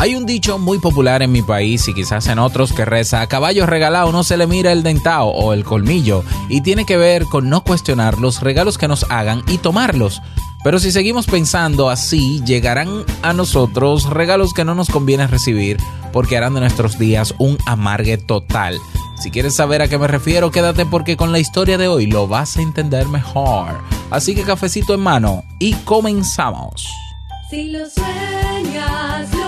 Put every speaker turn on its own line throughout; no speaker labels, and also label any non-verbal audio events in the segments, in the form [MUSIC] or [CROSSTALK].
Hay un dicho muy popular en mi país y quizás en otros que reza, a caballo regalado no se le mira el dentado o el colmillo y tiene que ver con no cuestionar los regalos que nos hagan y tomarlos. Pero si seguimos pensando así, llegarán a nosotros regalos que no nos conviene recibir porque harán de nuestros días un amargue total. Si quieres saber a qué me refiero, quédate porque con la historia de hoy lo vas a entender mejor. Así que cafecito en mano y comenzamos.
Si lo Y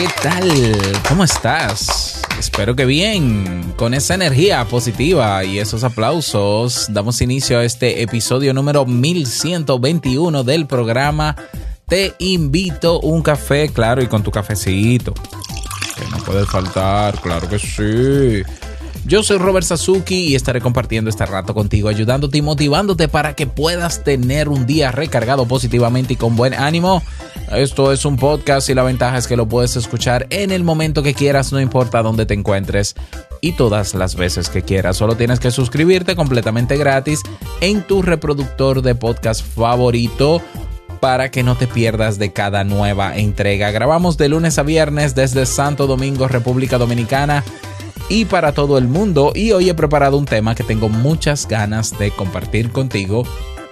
¿Qué tal? ¿Cómo estás? Espero que bien. Con esa energía positiva y esos aplausos, damos inicio a este episodio número 1121 del programa Te invito un café, claro, y con tu cafecito. Que no puede faltar, claro que sí. Yo soy Robert Sasuki y estaré compartiendo este rato contigo, ayudándote y motivándote para que puedas tener un día recargado positivamente y con buen ánimo. Esto es un podcast y la ventaja es que lo puedes escuchar en el momento que quieras, no importa dónde te encuentres y todas las veces que quieras. Solo tienes que suscribirte completamente gratis en tu reproductor de podcast favorito para que no te pierdas de cada nueva entrega. Grabamos de lunes a viernes desde Santo Domingo, República Dominicana y para todo el mundo. Y hoy he preparado un tema que tengo muchas ganas de compartir contigo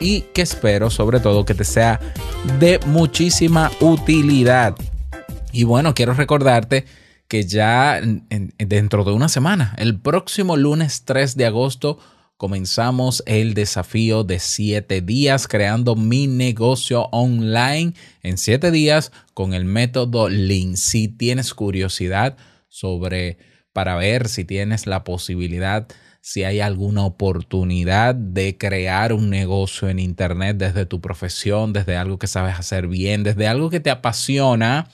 y que espero sobre todo que te sea de muchísima utilidad. Y bueno, quiero recordarte que ya dentro de una semana, el próximo lunes 3 de agosto, comenzamos el desafío de 7 días creando mi negocio online en 7 días con el método Lean. Si tienes curiosidad sobre para ver si tienes la posibilidad, si hay alguna oportunidad de crear un negocio en Internet desde tu profesión, desde algo que sabes hacer bien, desde algo que te apasiona.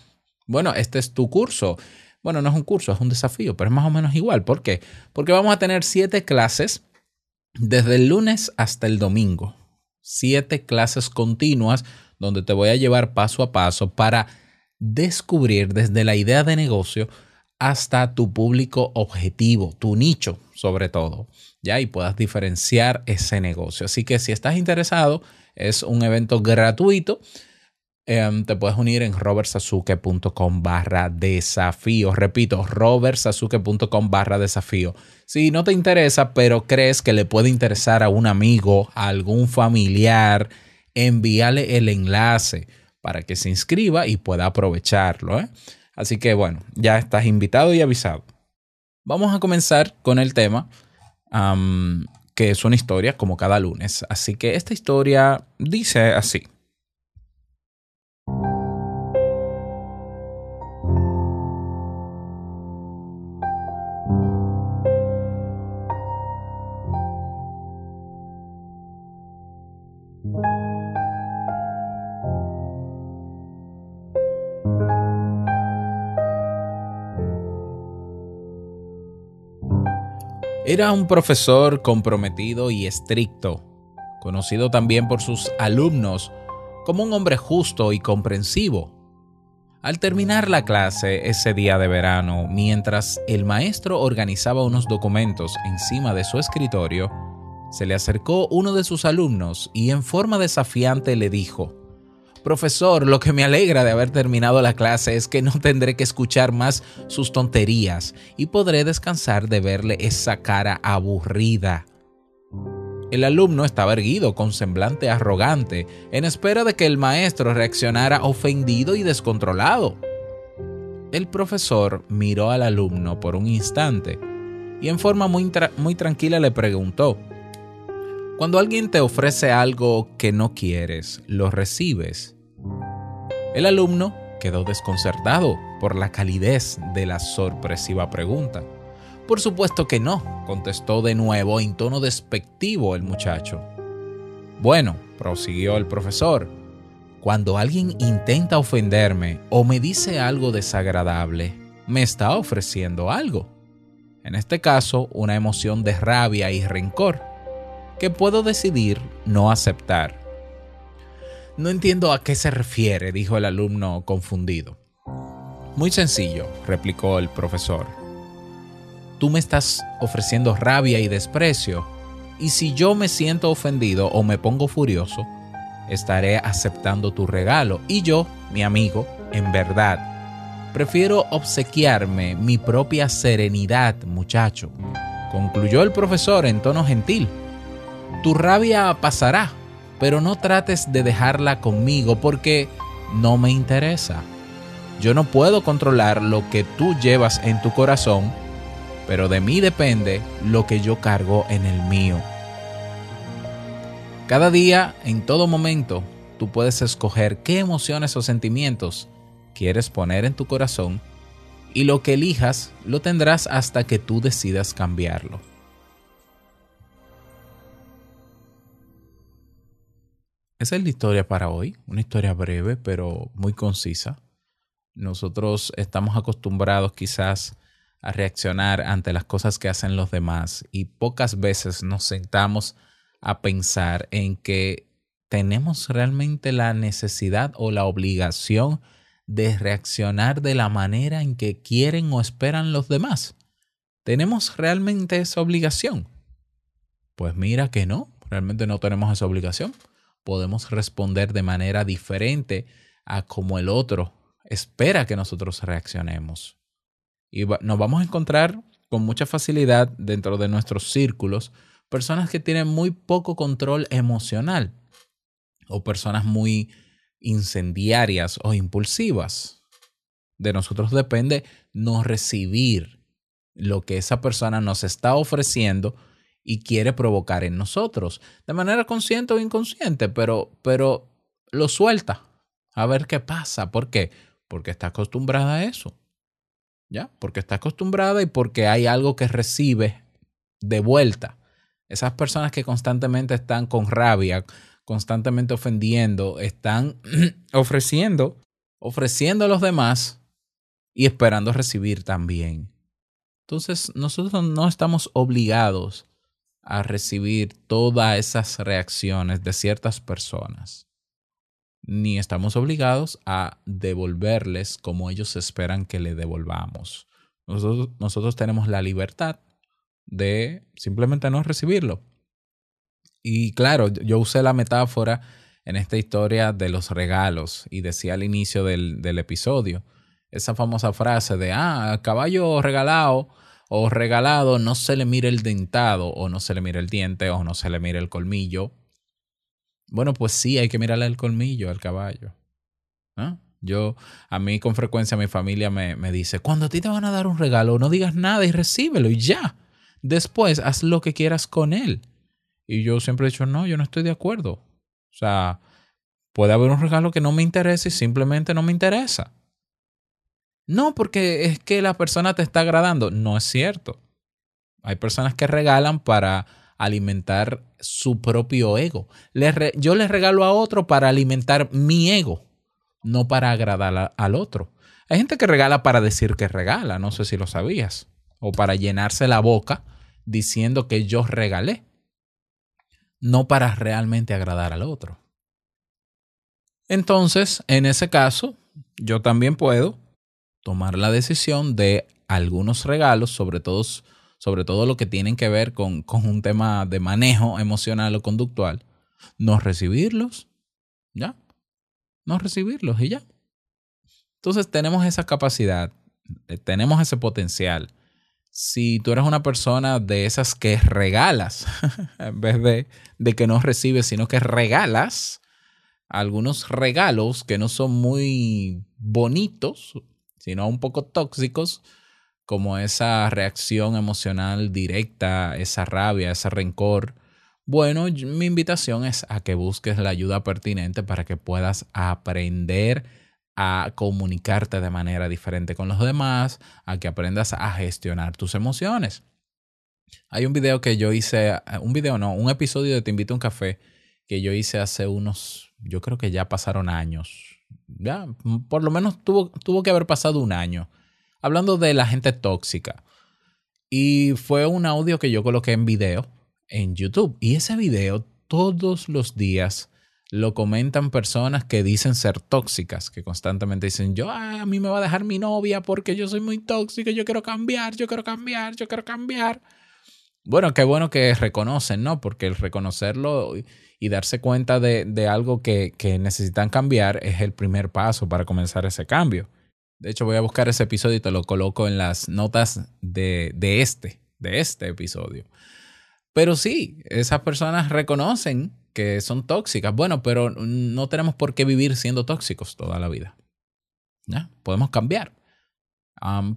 Bueno, este es tu curso. Bueno, no es un curso, es un desafío, pero es más o menos igual. ¿Por qué? Porque vamos a tener siete clases desde el lunes hasta el domingo. Siete clases continuas donde te voy a llevar paso a paso para descubrir desde la idea de negocio hasta tu público objetivo, tu nicho sobre todo, ya y puedas diferenciar ese negocio. Así que si estás interesado, es un evento gratuito. Em, te puedes unir en robertsasuke.com barra desafío. Repito, robertsasuke.com barra desafío. Si no te interesa, pero crees que le puede interesar a un amigo, a algún familiar, envíale el enlace para que se inscriba y pueda aprovecharlo. ¿eh? Así que bueno, ya estás invitado y avisado. Vamos a comenzar con el tema, que es una historia como cada lunes. Así que esta historia dice así. Era un profesor comprometido y estricto, conocido también por sus alumnos como un hombre justo y comprensivo. Al terminar la clase ese día de verano, mientras el maestro organizaba unos documentos encima de su escritorio, se le acercó uno de sus alumnos y en forma desafiante le dijo, Profesor, lo que me alegra de haber terminado la clase es que no tendré que escuchar más sus tonterías y podré descansar de verle esa cara aburrida. El alumno estaba erguido con semblante arrogante, en espera de que el maestro reaccionara ofendido y descontrolado. El profesor miró al alumno por un instante y en forma muy, muy tranquila le preguntó, cuando alguien te ofrece algo que no quieres, ¿lo recibes? El alumno quedó desconcertado por la calidez de la sorpresiva pregunta. Por supuesto que no, contestó de nuevo en tono despectivo el muchacho. Bueno, prosiguió el profesor, cuando alguien intenta ofenderme o me dice algo desagradable, me está ofreciendo algo. En este caso, una emoción de rabia y rencor que puedo decidir no aceptar. No entiendo a qué se refiere, dijo el alumno confundido. Muy sencillo, replicó el profesor. Tú me estás ofreciendo rabia y desprecio, y si yo me siento ofendido o me pongo furioso, estaré aceptando tu regalo, y yo, mi amigo, en verdad, prefiero obsequiarme mi propia serenidad, muchacho, concluyó el profesor en tono gentil. Tu rabia pasará, pero no trates de dejarla conmigo porque no me interesa. Yo no puedo controlar lo que tú llevas en tu corazón, pero de mí depende lo que yo cargo en el mío. Cada día, en todo momento, tú puedes escoger qué emociones o sentimientos quieres poner en tu corazón y lo que elijas lo tendrás hasta que tú decidas cambiarlo. Esa es la historia para hoy, una historia breve pero muy concisa. Nosotros estamos acostumbrados quizás a reaccionar ante las cosas que hacen los demás y pocas veces nos sentamos a pensar en que tenemos realmente la necesidad o la obligación de reaccionar de la manera en que quieren o esperan los demás. ¿Tenemos realmente esa obligación? Pues mira que no, realmente no tenemos esa obligación podemos responder de manera diferente a como el otro espera que nosotros reaccionemos. Y nos vamos a encontrar con mucha facilidad dentro de nuestros círculos personas que tienen muy poco control emocional o personas muy incendiarias o impulsivas. De nosotros depende no recibir lo que esa persona nos está ofreciendo y quiere provocar en nosotros, de manera consciente o inconsciente, pero, pero lo suelta a ver qué pasa. ¿Por qué? Porque está acostumbrada a eso. ¿Ya? Porque está acostumbrada y porque hay algo que recibe de vuelta. Esas personas que constantemente están con rabia, constantemente ofendiendo, están [CLEARS THROAT] ofreciendo, ofreciendo a los demás y esperando recibir también. Entonces, nosotros no estamos obligados a recibir todas esas reacciones de ciertas personas, ni estamos obligados a devolverles como ellos esperan que le devolvamos. Nosotros, nosotros tenemos la libertad de simplemente no recibirlo. Y claro, yo usé la metáfora en esta historia de los regalos y decía al inicio del, del episodio esa famosa frase de, ah, caballo regalado o regalado no se le mire el dentado o no se le mire el diente o no se le mire el colmillo. Bueno, pues sí, hay que mirarle el colmillo al caballo. Yo, a mí con frecuencia mi familia me, me dice, cuando a ti te van a dar un regalo, no digas nada y recíbelo y ya. Después haz lo que quieras con él. Y yo siempre he dicho, no, yo no estoy de acuerdo. O sea, puede haber un regalo que no me interese y simplemente no me interesa. No, porque es que la persona te está agradando. No es cierto. Hay personas que regalan para alimentar su propio ego. yo les regalo a otro para alimentar mi ego, no para agradar al otro. Hay gente que regala para decir que regala, no sé si lo sabías, o para llenarse la boca diciendo que yo regalé, no para realmente agradar al otro. Entonces, en ese caso, yo también puedo tomar la decisión de algunos regalos, sobre todo, sobre todo lo que tienen que ver con, con un tema de manejo emocional o conductual, no recibirlos, ¿ya? No recibirlos y ya. Entonces tenemos esa capacidad, eh, tenemos ese potencial si tú eres una persona de esas que regalas, [LAUGHS] en vez de, de que no recibes, sino que regalas algunos regalos que no son muy bonitos, sino un poco tóxicos, como esa reacción emocional directa, esa rabia, ese rencor. Bueno, mi invitación es a que busques la ayuda pertinente para que puedas aprender a comunicarte de manera diferente con los demás, a que aprendas a gestionar tus emociones. Hay un video que yo hice, un video no, un episodio de Te invito a un café que yo hice hace unos, yo creo que ya pasaron años, ya, por lo menos tuvo, tuvo que haber pasado un año, hablando de la gente tóxica. Y fue un audio que yo coloqué en video en YouTube. Y ese video todos los días lo comentan personas que dicen ser tóxicas, que constantemente dicen, yo, a mí me va a dejar mi novia porque yo soy muy tóxica, yo quiero cambiar, yo quiero cambiar, yo quiero cambiar. Bueno, qué bueno que reconocen, ¿no? Porque el reconocerlo y darse cuenta de, algo que, necesitan cambiar es el primer paso para comenzar ese cambio. De hecho, voy a buscar ese episodio y te lo coloco en las notas de, de este, de este episodio. Pero sí, esas personas reconocen que son tóxicas. Bueno, pero no tenemos por qué vivir siendo tóxicos toda la vida. ¿Ya? Podemos cambiar.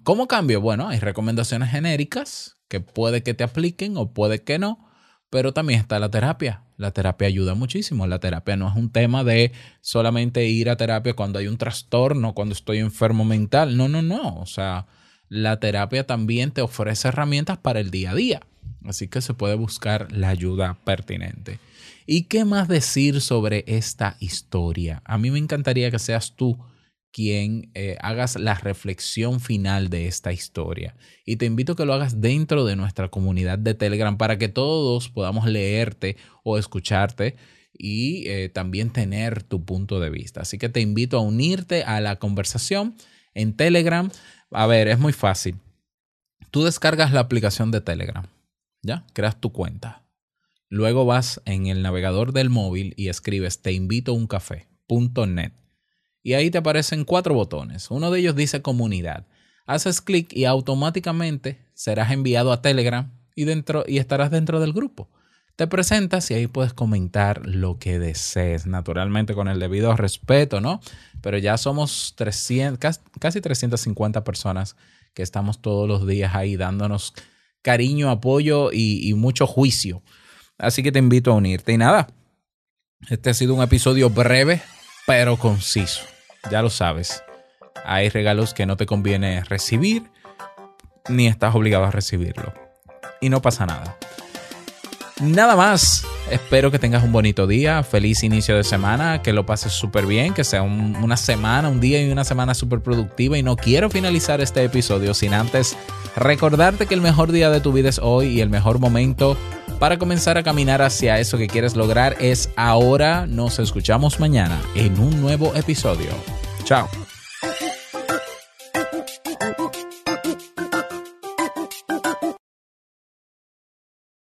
¿Cómo cambio? Bueno, hay recomendaciones genéricas que puede que te apliquen o puede que no, pero también está la terapia. La terapia ayuda muchísimo. La terapia no es un tema de solamente ir a terapia cuando hay un trastorno, cuando estoy enfermo mental. No, no, no. O sea, la terapia también te ofrece herramientas para el día a día. Así que se puede buscar la ayuda pertinente. ¿Y qué más decir sobre esta historia? A mí me encantaría que seas tú quien eh, hagas la reflexión final de esta historia. Y te invito a que lo hagas dentro de nuestra comunidad de Telegram para que todos podamos leerte o escucharte y eh, también tener tu punto de vista. Así que te invito a unirte a la conversación en Telegram. A ver, es muy fácil. Tú descargas la aplicación de Telegram, ¿ya? Creas tu cuenta Luego vas en el navegador del móvil y escribes te invito a un café.net. Y ahí te aparecen cuatro botones. Uno de ellos dice comunidad. Haces clic y automáticamente serás enviado a Telegram y, dentro, y estarás dentro del grupo. Te presentas y ahí puedes comentar lo que desees, naturalmente con el debido respeto, ¿no? Pero ya somos 300, casi 350 personas que estamos todos los días ahí dándonos cariño, apoyo y mucho juicio Así que te invito a unirte. Y nada, este ha sido un episodio breve, pero conciso. Ya lo sabes. Hay regalos que no te conviene recibir, ni estás obligado a recibirlo. Y no pasa nada. Nada más. Espero que tengas un bonito día, feliz inicio de semana, que lo pases súper bien, que sea una semana, un día y una semana súper productiva. Y no quiero finalizar este episodio sin antes recordarte que el mejor día de tu vida es hoy y el mejor momento para comenzar a caminar hacia eso que quieres lograr es ahora. Nos escuchamos mañana en un nuevo episodio. Chao.